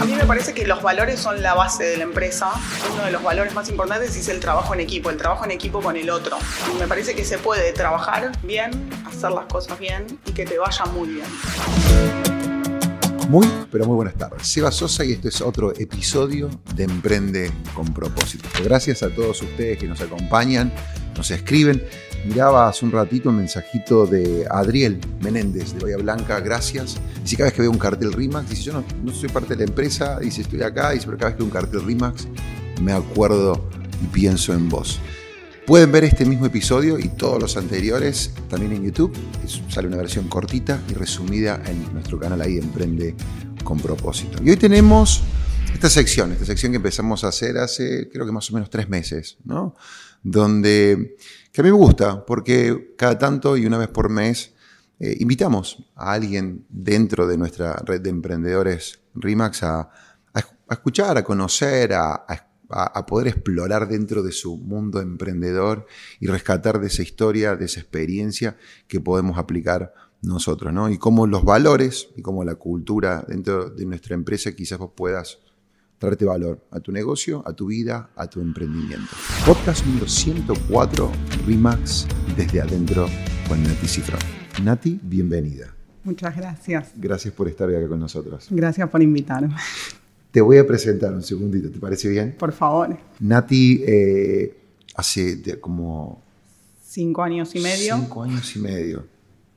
A mí me parece que los valores son la base de la empresa. Uno de los valores más importantes es el trabajo en equipo, el trabajo en equipo con el otro. Me parece que se puede trabajar bien, hacer las cosas bien y que te vaya muy bien. Muy, pero muy buenas tardes. Seba Sosa y este es otro episodio de Emprende con propósito. Gracias a todos ustedes que nos acompañan, nos escriben. Miraba hace un ratito un mensajito de Adriel Menéndez de Bahía Blanca, gracias. Dice cada vez que veo un cartel RIMAX, dice yo no, no soy parte de la empresa, dice estoy acá, dice pero cada vez que veo un cartel RIMAX me acuerdo y pienso en vos. Pueden ver este mismo episodio y todos los anteriores también en YouTube. sale una versión cortita y resumida en nuestro canal ahí, Emprende con propósito. Y hoy tenemos esta sección, esta sección que empezamos a hacer hace creo que más o menos tres meses, ¿no? Donde, que a mí me gusta, porque cada tanto y una vez por mes eh, invitamos a alguien dentro de nuestra red de emprendedores RIMAX a, escuchar, a conocer, a, a a, poder explorar dentro de su mundo emprendedor y rescatar de esa historia, de esa experiencia que podemos aplicar nosotros, ¿no? Y cómo los valores y cómo la cultura dentro de nuestra empresa quizás vos puedas traerte valor a tu negocio, a tu vida, a tu emprendimiento. Podcast número 104, Remax desde adentro con Nati Cifrón. Nati, bienvenida. Muchas gracias. Gracias por estar acá con nosotros. Gracias por invitarme. Te voy a presentar un segundito, ¿te parece bien? Por favor. Nati, eh, hace como... Cinco años y medio. Cinco años y medio.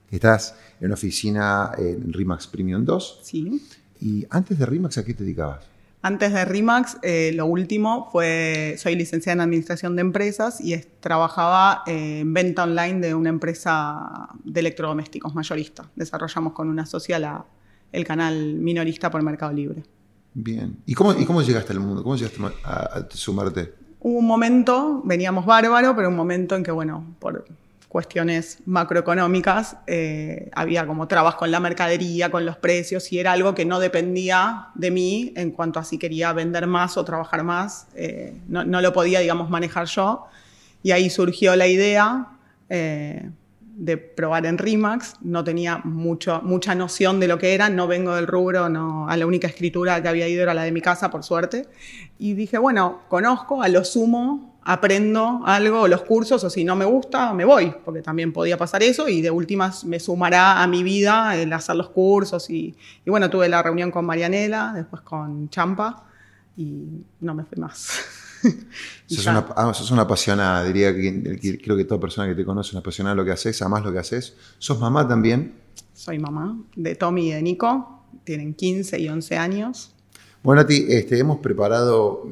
Estás en una oficina en Rimax Premium 2. Sí. ¿Y antes de Rimax a qué te dedicabas? Antes de RIMAX, eh, lo último fue, soy licenciada en Administración de Empresas y trabajaba en venta online de una empresa de electrodomésticos mayorista. Desarrollamos con una socia el canal minorista por Mercado Libre. Bien. ¿Y cómo, ¿Y cómo llegaste al mundo? ¿Cómo llegaste a, sumarte? Hubo un momento, veníamos bárbaro, pero un momento en que, bueno, por cuestiones macroeconómicas, eh, había como trabas con la mercadería, con los precios, y era algo que no dependía de mí en cuanto a si quería vender más o trabajar más. Eh, no, no, lo podía, digamos, manejar yo. Y ahí surgió la idea. Eh, de probar en Rimax, no tenía mucho, mucha noción de lo que era, no vengo del rubro, no, a la única escritura que había ido era la de mi casa, por suerte. Y dije, bueno, conozco, a lo sumo aprendo algo, los cursos, o si no me gusta, me voy, porque también podía pasar eso y de últimas me sumará a mi vida el hacer los cursos. Y, y bueno, tuve la reunión con Marianela, después con Champa y no me fui más. sos, una, ah, una, apasionada, diría que creo que toda persona que te conoce es una apasionada de lo que haces, amás lo que haces. ¿Sos mamá también? Soy mamá de Tommy y de Nico, tienen 15 y 11 años. Bueno, a ti, este, hemos preparado,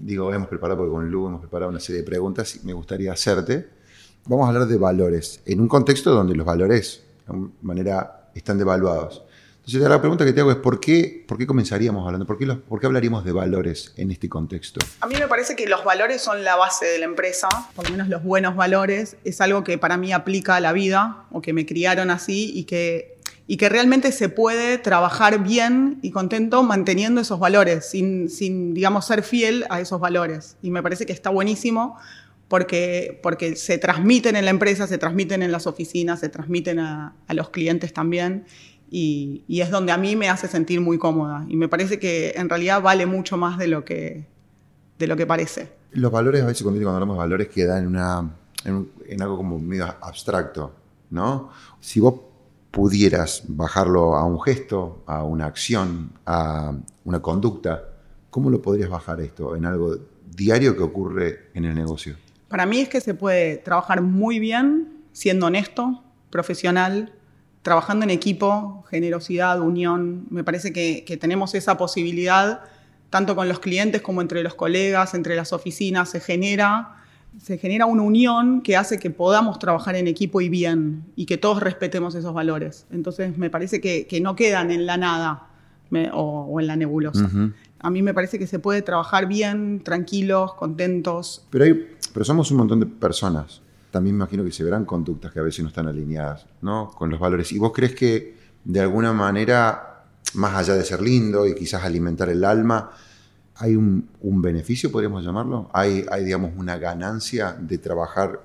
digo, hemos preparado porque con Lu hemos preparado una serie de preguntas y me gustaría hacerte. Vamos a hablar de valores, en un contexto donde los valores, de alguna manera, están devaluados. Entonces, la pregunta que te hago es: ¿por qué, por qué comenzaríamos hablando? ¿Por qué, ¿Por qué hablaríamos de valores en este contexto? A mí me parece que los valores son la base de la empresa, por lo menos los buenos valores. Es algo que para mí aplica a la vida o que me criaron así y que, y que realmente se puede trabajar bien y contento manteniendo esos valores, sin, sin, digamos, ser fiel a esos valores. Y me parece que está buenísimo porque, porque se transmiten en la empresa, se transmiten en las oficinas, se transmiten a, a los clientes también y, es donde a mí me hace sentir muy cómoda. Y me parece que en realidad vale mucho más de lo que, de lo que parece. Los valores, a veces cuando hablamos de valores, quedan en, una, en, algo como medio abstracto, ¿no? Si vos pudieras bajarlo a un gesto, a una acción, a una conducta, ¿cómo lo podrías bajar esto en algo diario que ocurre en el negocio? Para mí es que se puede trabajar muy bien siendo honesto, profesional, trabajando en equipo, generosidad, unión. Me parece que, tenemos esa posibilidad, tanto con los clientes como entre los colegas, entre las oficinas, se genera, se genera una unión que hace que podamos trabajar en equipo y bien, y que todos respetemos esos valores. Entonces me parece que, no quedan en la nada o, en la nebulosa. A mí me parece que se puede trabajar bien, tranquilos, contentos. Pero, hay, pero somos un montón de personas también me imagino que se verán conductas que a veces no están alineadas ¿no? con los valores. ¿Y vos crees que de alguna manera, más allá de ser lindo y quizás alimentar el alma, hay un, beneficio, podríamos llamarlo? ¿Hay, ¿Hay, digamos, una ganancia de trabajar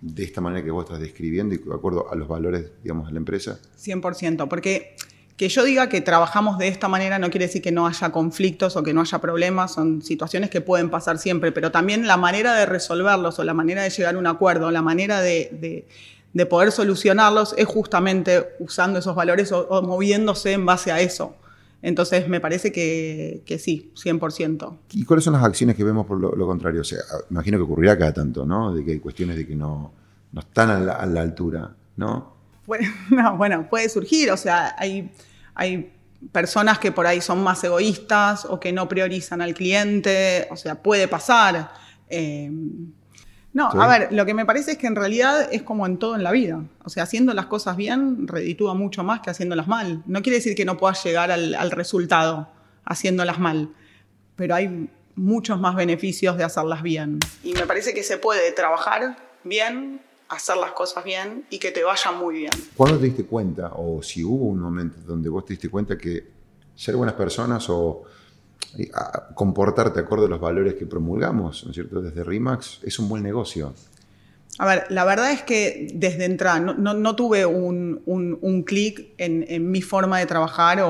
de esta manera que vos estás describiendo y de acuerdo a los valores, digamos, de la empresa? 100%, porque que yo diga que trabajamos de esta manera no quiere decir que no haya conflictos o que no haya problemas, son situaciones que pueden pasar siempre, pero también la manera de resolverlos o la manera de llegar a un acuerdo, la manera de, poder solucionarlos es justamente usando esos valores o, moviéndose en base a eso. Entonces me parece que, sí, 100%. ¿Y cuáles son las acciones que vemos por lo, contrario? O sea, imagino que ocurrirá cada tanto, ¿no? De que hay cuestiones de que no, no están a la altura, ¿no? Bueno, puede surgir, o sea, hay, hay personas que por ahí son más egoístas o que no priorizan al cliente, o sea, puede pasar. Eh, no, a ver, lo que me parece es que en realidad es como en todo en la vida. O sea, haciendo las cosas bien reditúa mucho más que haciéndolas mal. No quiere decir que no puedas llegar al, al resultado haciéndolas mal, pero hay muchos más beneficios de hacerlas bien. Y me parece que se puede trabajar bien hacer las cosas bien y que te vaya muy bien. ¿Cuándo te diste cuenta, o si hubo un momento donde vos te diste cuenta que ser buenas personas o eh, comportarte acorde a los valores que promulgamos, ¿no es cierto? Desde RIMAX, es un buen negocio. A ver, la verdad es que desde entrar no, tuve un, un, clic en, mi forma de trabajar,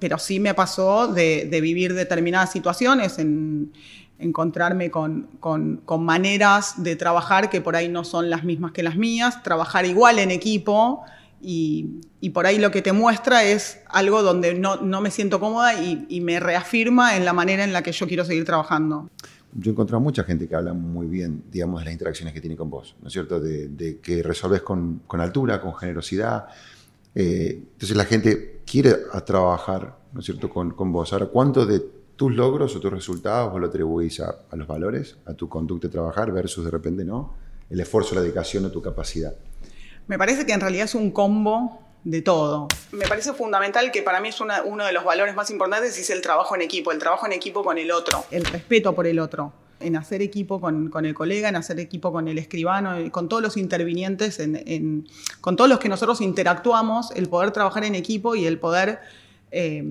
pero sí me pasó de, de vivir determinadas situaciones en, encontrarme con, maneras de trabajar que por ahí no son las mismas que las mías, trabajar igual en equipo y, por ahí lo que te muestra es algo donde no, me siento cómoda y, me reafirma en la manera en la que yo quiero seguir trabajando. Yo he encontrado mucha gente que habla muy bien, digamos, de las interacciones que tiene con vos, ¿no es cierto? De, que resolves con, altura, con generosidad. Eh, entonces la gente quiere trabajar, ¿no es cierto?, con, con vos. Ahora, ¿cuánto de tus logros o tus resultados vos lo atribuís a, los valores, a tu conducta de trabajar versus de repente no, el esfuerzo, la dedicación o tu capacidad. Me parece que en realidad es un combo de todo. Me parece fundamental que para mí es uno de los valores más importantes es el trabajo en equipo, el trabajo en equipo con el otro, el respeto por el otro, en hacer equipo con, el colega, en hacer equipo con el escribano, con todos los intervinientes, con todos los que nosotros interactuamos, el poder trabajar en equipo y el poder... Eh,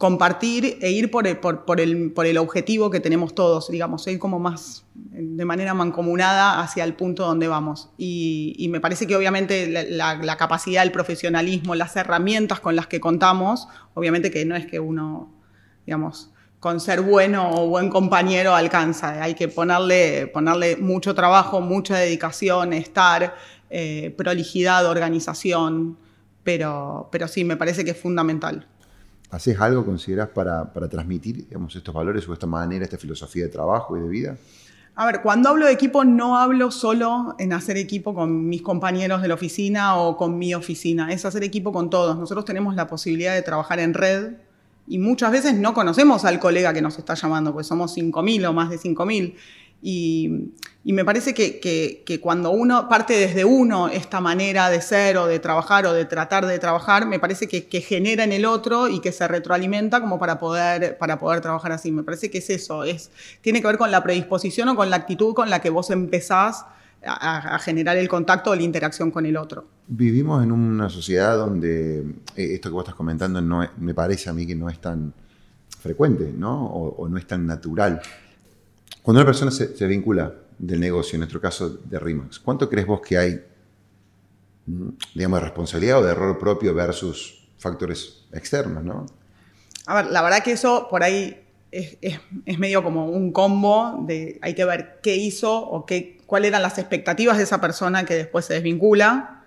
compartir e ir por el, por, el, por el objetivo que tenemos todos, digamos, ir como más de manera mancomunada hacia el punto donde vamos. Y, me parece que obviamente la, capacidad, el profesionalismo, las herramientas con las que contamos, obviamente que no es que uno, digamos, con ser bueno o buen compañero alcanza, hay que ponerle, ponerle mucho trabajo, mucha dedicación, estar, eh, prolijidad, organización, pero, pero sí, me parece que es fundamental. ¿Haces algo, consideras, para, transmitir digamos, estos valores o esta manera, esta filosofía de trabajo y de vida? A ver, cuando hablo de equipo no hablo solo en hacer equipo con mis compañeros de la oficina o con mi oficina, es hacer equipo con todos. Nosotros tenemos la posibilidad de trabajar en red y muchas veces no conocemos al colega que nos está llamando, pues somos 5.000 o más de 5.000. Y, me parece que, cuando uno parte desde uno esta manera de ser o de trabajar o de tratar de trabajar, me parece que, genera en el otro y que se retroalimenta como para poder, para poder trabajar así. Me parece que es eso, es, tiene que ver con la predisposición o con la actitud con la que vos empezás a, generar el contacto o la interacción con el otro. Vivimos en una sociedad donde eh, esto que vos estás comentando no me parece a mí que no es tan frecuente, ¿no? o no es tan natural. Cuando una persona se, vincula del negocio, en nuestro caso de RIMAX, ¿cuánto crees vos que hay, mm, digamos, de responsabilidad o de error propio versus factores externos, no? A ver, la verdad que eso por ahí es, medio como un combo de hay que ver qué hizo o qué, cuáles eran las expectativas de esa persona que después se desvincula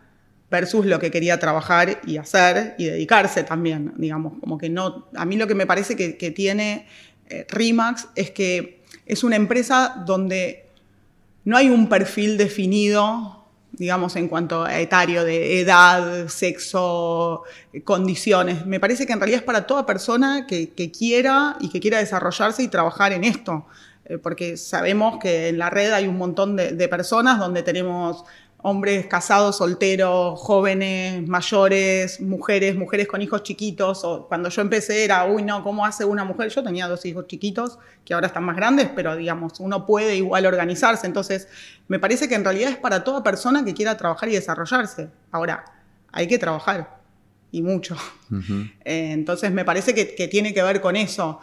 versus lo que quería trabajar y hacer y dedicarse también, digamos, como que no, a mí lo que me parece que, tiene eh, RIMAX es que es una empresa donde no hay un perfil definido, digamos, en cuanto a etario, de edad, sexo, condiciones. Me parece que en realidad es para toda persona que, quiera y que quiera desarrollarse y trabajar en esto. Eh, porque sabemos que en la red hay un montón de personas donde tenemos hombres casados, solteros, jóvenes, mayores, mujeres, mujeres con hijos chiquitos. O cuando yo empecé era, uy, no, ¿cómo hace una mujer? Yo tenía dos hijos chiquitos que ahora están más grandes, pero digamos, uno puede igual organizarse. Entonces, me parece que en realidad es para toda persona que quiera trabajar y desarrollarse. Ahora, hay que trabajar y mucho. Eh, entonces, me parece que, que tiene que ver con eso.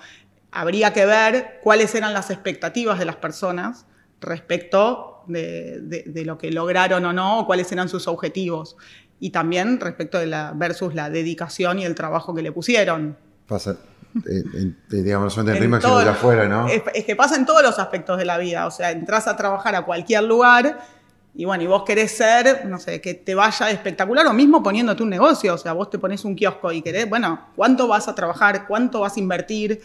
Habría que ver cuáles eran las expectativas de las personas respecto de, lo que lograron o no, o cuáles eran sus objetivos. y también respecto de la versus la dedicación y el trabajo que le pusieron. Pasa, eh, digamos, en, en RIMAX de afuera, ¿no? Es, es, que pasa en todos los aspectos de la vida, o sea, entras a trabajar a cualquier lugar y bueno, y vos querés ser, no sé, que te vaya espectacular o mismo poniéndote un negocio, o sea, vos te pones un kiosco y querés, bueno, ¿cuánto vas a trabajar? ¿Cuánto vas a invertir?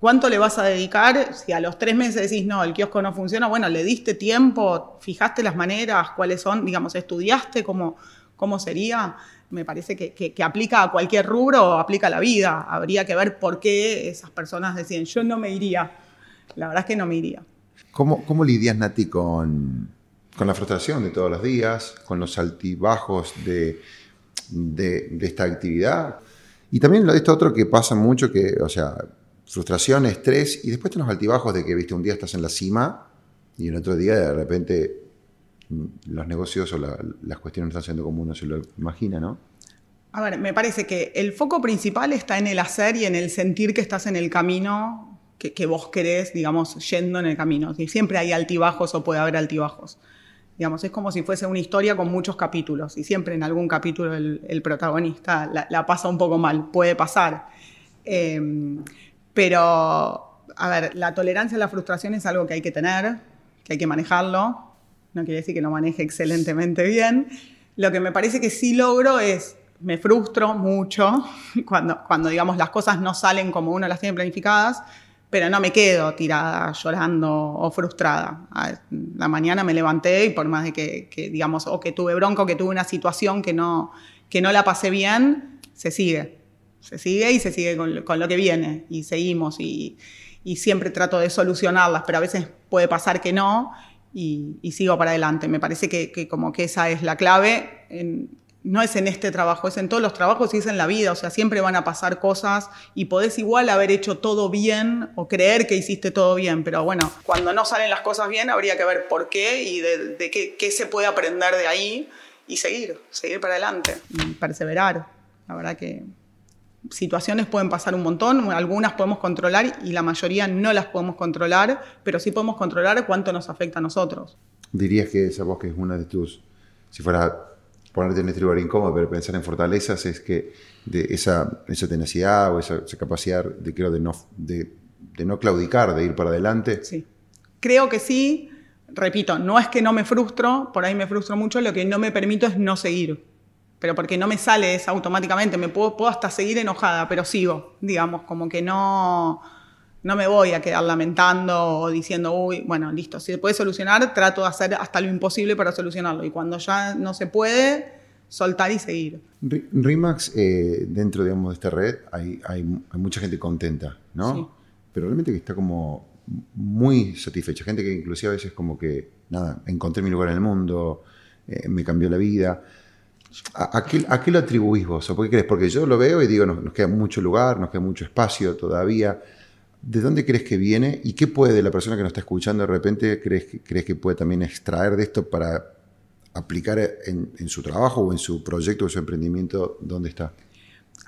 ¿Cuánto le vas a dedicar? Si a los tres meses decís, no, el kiosco no funciona, bueno, le diste tiempo, fijaste las maneras, cuáles son, digamos, estudiaste cómo, cómo sería. Me parece que, que, aplica a cualquier rubro aplica a la vida. Habría que ver por qué esas personas deciden, yo no me iría. La verdad es que no me iría. ¿Cómo, cómo lidias, Nati, con, con la frustración de todos los días, con los altibajos de, de, de esta actividad? Y también esto otro que pasa mucho, que, o sea, frustración, estrés, y después tenés altibajos de que, viste, un día estás en la cima y el otro día de repente mm, los negocios o la, las cuestiones no están siendo como uno se lo imagina, ¿no? A ver, me parece que el foco principal está en el hacer y en el sentir que estás en el camino que, que vos querés, digamos, yendo en el camino. Y siempre hay altibajos o puede haber altibajos. Digamos, es como si fuese una historia con muchos capítulos y siempre en algún capítulo el, protagonista la, la, pasa un poco mal, puede pasar. Eh, pero, a ver, la tolerancia a la frustración es algo que hay que tener, que hay que manejarlo. No quiere decir que lo maneje excelentemente bien. Lo que me parece que sí logro es, me frustro mucho cuando, cuando digamos, las cosas no salen como uno las tiene planificadas, pero no me quedo tirada llorando o frustrada. La mañana me levanté y por más de que, que digamos, o que tuve bronco, que tuve una situación que no, que no la pasé bien, se sigue se sigue y se sigue con, lo que viene y seguimos y, siempre trato de solucionarlas, pero a veces puede pasar que no y, y sigo para adelante. Me parece que, como que esa es la clave. No es en este trabajo, es en todos los trabajos y es en la vida, o sea, siempre van a pasar cosas y podés igual haber hecho todo bien o creer que hiciste todo bien, pero bueno, cuando no salen las cosas bien habría que ver por qué y de, de qué, qué se puede aprender de ahí y seguir, seguir para adelante y perseverar. La verdad que situaciones pueden pasar un montón, algunas podemos controlar y la mayoría no las podemos controlar, pero sí podemos controlar cuánto nos afecta a nosotros. Dirías que esa voz que es una de tus, si fuera ponerte en lugar incómodo, pero pensar en fortalezas, es que de esa, esa tenacidad o esa, esa capacidad de, creo, de no, de, de no claudicar, de ir para adelante. Sí, creo que sí. Repito, no es que no me frustro, por ahí me frustro mucho, lo que no me permito es no seguir pero porque no me sale eso automáticamente, me puedo, puedo hasta seguir enojada, pero sigo, digamos, como que no, no me voy a quedar lamentando o diciendo, uy, bueno, listo, si se puede solucionar, trato de hacer hasta lo imposible para solucionarlo. Y cuando ya no se puede, soltar y seguir. RIMAX, eh, dentro, digamos, de esta red, hay, hay, hay, mucha gente contenta, ¿no? Sí. Pero realmente que está como muy satisfecha. Gente que inclusive a veces como que, nada, encontré mi lugar en el mundo, eh, me cambió la vida. ¿A, qué, ¿A, qué, lo atribuís vos? ¿O por qué crees? Porque yo lo veo y digo, nos, nos, queda mucho lugar, nos queda mucho espacio todavía. ¿De dónde crees que viene? ¿Y qué puede la persona que nos está escuchando de repente, crees que, puede también extraer de esto para aplicar en, su trabajo o en su proyecto o su emprendimiento? ¿Dónde está?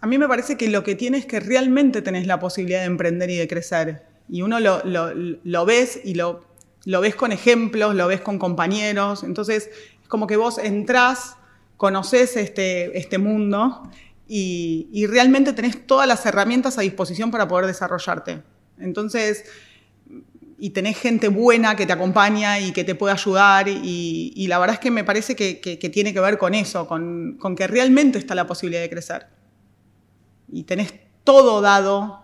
A mí me parece que lo que tienes es que realmente tenés la posibilidad de emprender y de crecer. Y uno lo ves y lo, lo ves con ejemplos, lo ves con compañeros. Entonces, es como que vos entrás conoces este, este mundo y, y, realmente tenés todas las herramientas a disposición para poder desarrollarte. Entonces, y tenés gente buena que te acompaña y que te puede ayudar y, la verdad es que me parece que, que, que tiene que ver con eso, con, con, que realmente está la posibilidad de crecer. Y tenés todo dado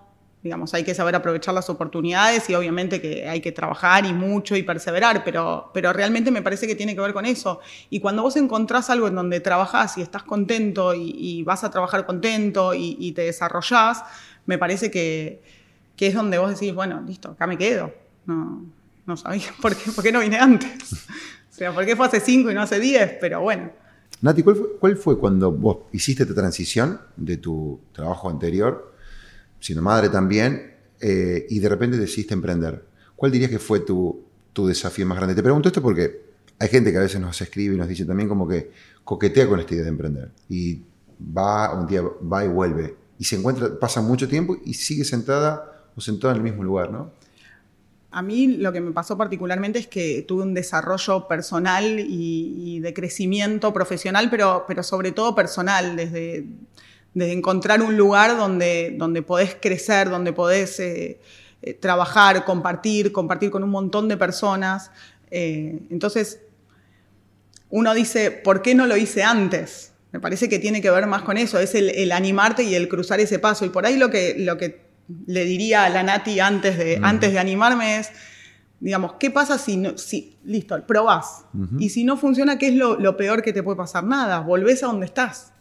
digamos, hay que saber aprovechar las oportunidades y obviamente que hay que trabajar y mucho y perseverar, pero, pero realmente me parece que tiene que ver con eso. Y cuando vos encontrás algo en donde trabajás y estás contento y, vas a trabajar contento y, y te desarrollás, me parece que, que, es donde vos decís, bueno, listo, acá me quedo. No, no sabía por qué, por qué no vine antes. o sea, ¿por qué fue hace cinco y no hace diez? Pero bueno. Nati, ¿cuál fue, ¿cuál fue cuando vos hiciste esta transición de tu trabajo anterior? Siendo madre también, eh, y de repente decidiste emprender. ¿Cuál dirías que fue tu, tu, desafío más grande? Te pregunto esto porque hay gente que a veces nos escribe y nos dice también como que coquetea con esta idea de emprender. Y va, un día va y vuelve. Y se encuentra, pasa mucho tiempo y sigue sentada o sentada en el mismo lugar, ¿no? A mí lo que me pasó particularmente es que tuve un desarrollo personal y, de crecimiento profesional, pero, pero sobre todo personal, desde, encontrar un lugar donde, donde podés crecer, donde podés eh, eh, trabajar, compartir, compartir con un montón de personas. Eh, entonces, uno dice, ¿por qué no lo hice antes? Me parece que tiene que ver más con eso, es el, animarte y el cruzar ese paso. Y por ahí lo que, lo que le diría a la Nati antes de, antes de animarme es, digamos, ¿qué pasa si, no, si listo, probás? Y si no funciona, ¿qué es lo, peor que te puede pasar? Nada, volvés a donde estás.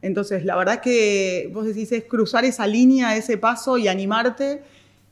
Entonces, la verdad que vos decís, es cruzar esa línea, ese paso y animarte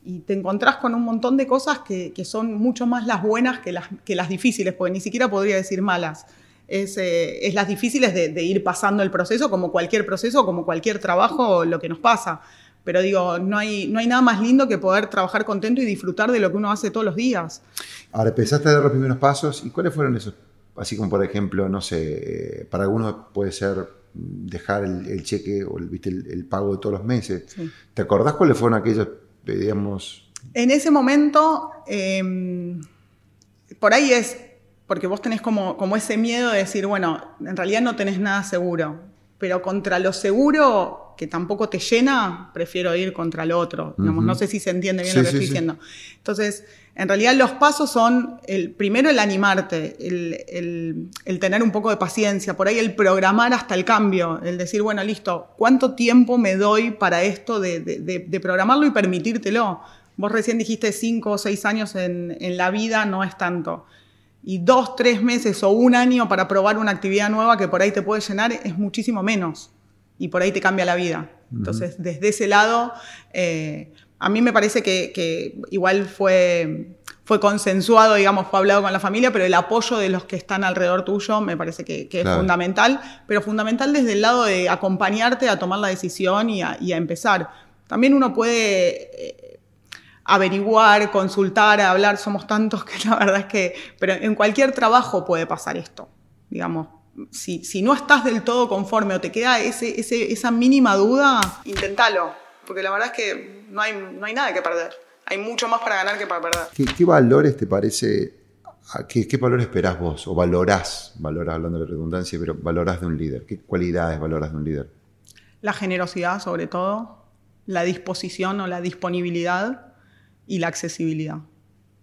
y te encontrás con un montón de cosas que, son mucho más las buenas que las, que las difíciles, porque ni siquiera podría decir malas. Es, eh, las difíciles de, de, ir pasando el proceso, como cualquier proceso, como cualquier trabajo, lo que nos pasa. Pero digo, no hay, no hay nada más lindo que poder trabajar contento y disfrutar de lo que uno hace todos los días. Ahora, empezaste a dar los primeros pasos y cuáles fueron esos, así como por ejemplo, no sé, para algunos puede ser dejar el, cheque o el, ¿viste? El, pago de todos los meses. ¿Te acordás cuáles fueron aquellos, digamos? En ese momento, em, por ahí es, porque vos tenés como, como ese miedo de decir, bueno, en realidad no tenés nada seguro, pero contra lo seguro que tampoco te llena, prefiero ir contra el otro. No sé si se entiende bien lo que estoy diciendo. Entonces, en realidad los pasos son, el, primero el animarte, el, tener un poco de paciencia, por ahí el programar hasta el cambio, el decir, bueno, listo, ¿cuánto tiempo me doy para esto de, programarlo y permitírtelo? Vos recién dijiste cinco o seis años en, en la vida, no es tanto y dos, tres meses o un año para probar una actividad nueva que por ahí te puede llenar es muchísimo menos y por ahí te cambia la vida. Entonces, desde ese lado, eh, a mí me parece que, igual fue, fue consensuado, digamos, fue hablado con la familia, pero el apoyo de los que están alrededor tuyo me parece que, es fundamental, pero fundamental desde el lado de acompañarte a tomar la decisión y a, empezar. También uno puede... Eh, averiguar, consultar, hablar, somos tantos que la verdad es que, pero en cualquier trabajo puede pasar esto, digamos, si, no estás del todo conforme o te queda ese, esa mínima duda, inténtalo. Porque la verdad es que no hay, no hay nada que perder. Hay mucho más para ganar que para perder. ¿Qué, valores te parece, qué, qué valores esperás vos o valorás, valorás hablando de redundancia, pero valorás de un líder? ¿Qué cualidades valorás de un líder? La generosidad sobre todo, la disposición o la disponibilidad y la accesibilidad.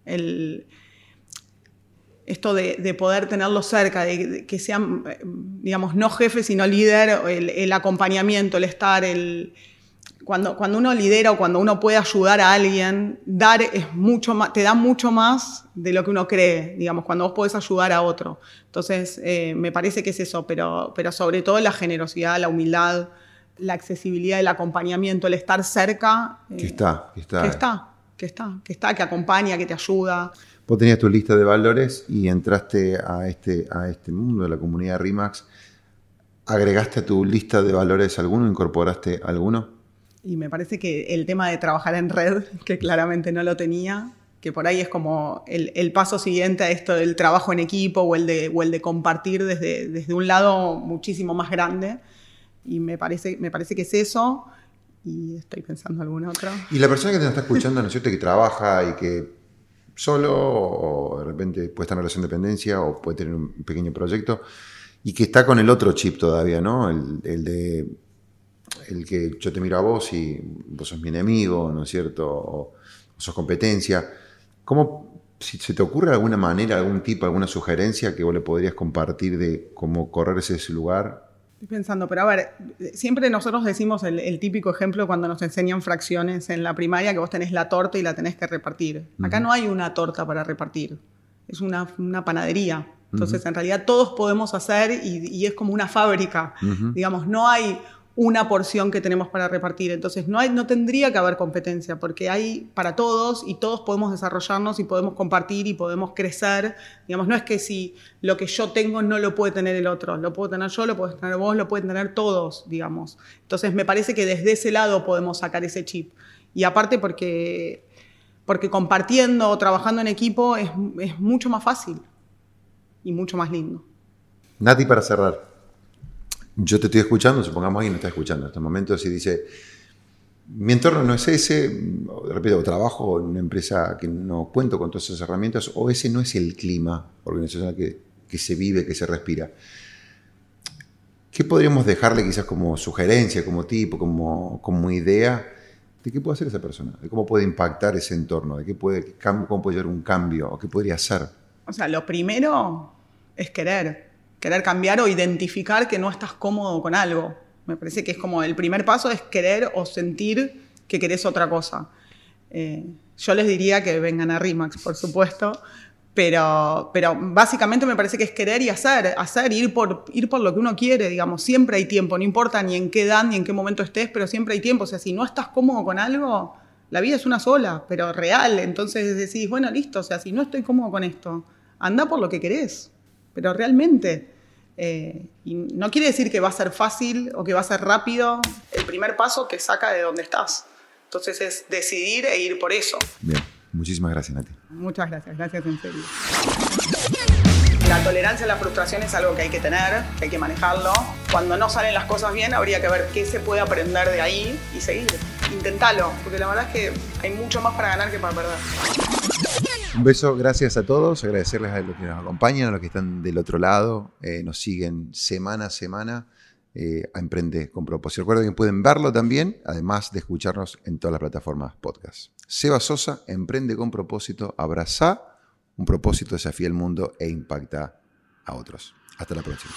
El, esto de, poder tenerlo cerca, de, que sean, digamos, no jefe, sino líder, el, acompañamiento, el estar, el, cuando, cuando uno lidera o cuando uno puede ayudar a alguien, dar es mucho más, te da mucho más de lo que uno cree, digamos, cuando vos podés ayudar a otro. Entonces, eh, me parece que es eso, pero, pero sobre todo la generosidad, la humildad, la accesibilidad, el acompañamiento, el estar cerca. que está, que está. Que está, que está, que está, que acompaña, que te ayuda. Vos tenías tu lista de valores y entraste a este, a este mundo de la comunidad RIMAX. ¿Agregaste a tu lista de valores alguno? ¿Incorporaste alguno? Y me parece que el tema de trabajar en red, que claramente no lo tenía, que por ahí es como el, paso siguiente a esto del trabajo en equipo o el de, o el de compartir desde, desde un lado muchísimo más grande. Y me parece, me parece que es eso. Y estoy pensando alguna otra. Y la persona que te está escuchando, ¿no es cierto? Que trabaja y que solo o de repente puede estar en relación de dependencia o puede tener un pequeño proyecto y que está con el otro chip todavía, ¿no? El, de el que yo te miro a vos y vos sos mi enemigo, ¿no es cierto? O, sos competencia. ¿Cómo, si se te ocurre alguna manera, algún tipo, alguna sugerencia que vos le podrías compartir de cómo correr ese lugar Estoy pensando, pero a ver, siempre nosotros decimos el, típico ejemplo cuando nos enseñan fracciones en la primaria, que vos tenés la torta y la tenés que repartir. Acá no hay una torta para repartir, es una, panadería. Entonces, en realidad todos podemos hacer y, es como una fábrica. Digamos, no hay una porción que tenemos para repartir. Entonces no, no tendría que haber competencia porque hay para todos y todos podemos desarrollarnos y podemos compartir y podemos crecer. Digamos, no es que si lo que yo tengo no lo puede tener el otro, lo puedo tener yo, lo puedes tener vos, lo pueden tener todos, digamos. Entonces me parece que desde ese lado podemos sacar ese chip. Y aparte porque, porque compartiendo o trabajando en equipo es, es mucho más fácil y mucho más lindo. Nati, para cerrar yo te estoy escuchando, supongamos alguien no está escuchando en este momento, si dice, mi entorno no es ese, de repente, o trabajo en una empresa que no cuento con todas esas herramientas, o ese no es el clima organizacional que, que se vive, que se respira. ¿Qué podríamos dejarle quizás como sugerencia, como tipo, como, como idea de qué puede hacer esa persona? De cómo puede impactar ese entorno, de qué puede, cómo puede llevar un cambio, o qué podría hacer. O sea, lo primero es querer, querer cambiar o identificar que no estás cómodo con algo. Me parece que es como el primer paso es querer o sentir que querés otra cosa. Eh, yo les diría que vengan a RIMAX, por supuesto, pero, pero básicamente me parece que es querer y hacer, hacer, ir por, ir por lo que uno quiere, digamos, siempre hay tiempo, no importa ni en qué edad ni en qué momento estés, pero siempre hay tiempo, o sea, si no estás cómodo con algo, la vida es una sola, pero real, entonces decís, bueno, listo, o sea, si no estoy cómodo con esto, anda por lo que querés, pero realmente. Eh, y no quiere decir que va a ser fácil o que va a ser rápido, el primer paso te saca de donde estás. Entonces es decidir e ir por eso. Bien. Muchísimas gracias, Nati. Muchas gracias, gracias en serio. La tolerancia a la frustración es algo que hay que tener, que hay que manejarlo. Cuando no salen las cosas bien, habría que ver qué se puede aprender de ahí y seguir. Intentalo, porque la verdad es que hay mucho más para ganar que para perder. Un beso, gracias a todos, agradecerles a los que nos acompañan, a los que están del otro lado, eh, nos siguen semana a semana. Eh, a Emprende con propósito. Recuerden que pueden verlo también, además de escucharnos en todas las plataformas podcast. Seba Sosa, Emprende con propósito, abraza un propósito, desafía el mundo e impacta a otros. Hasta la próxima.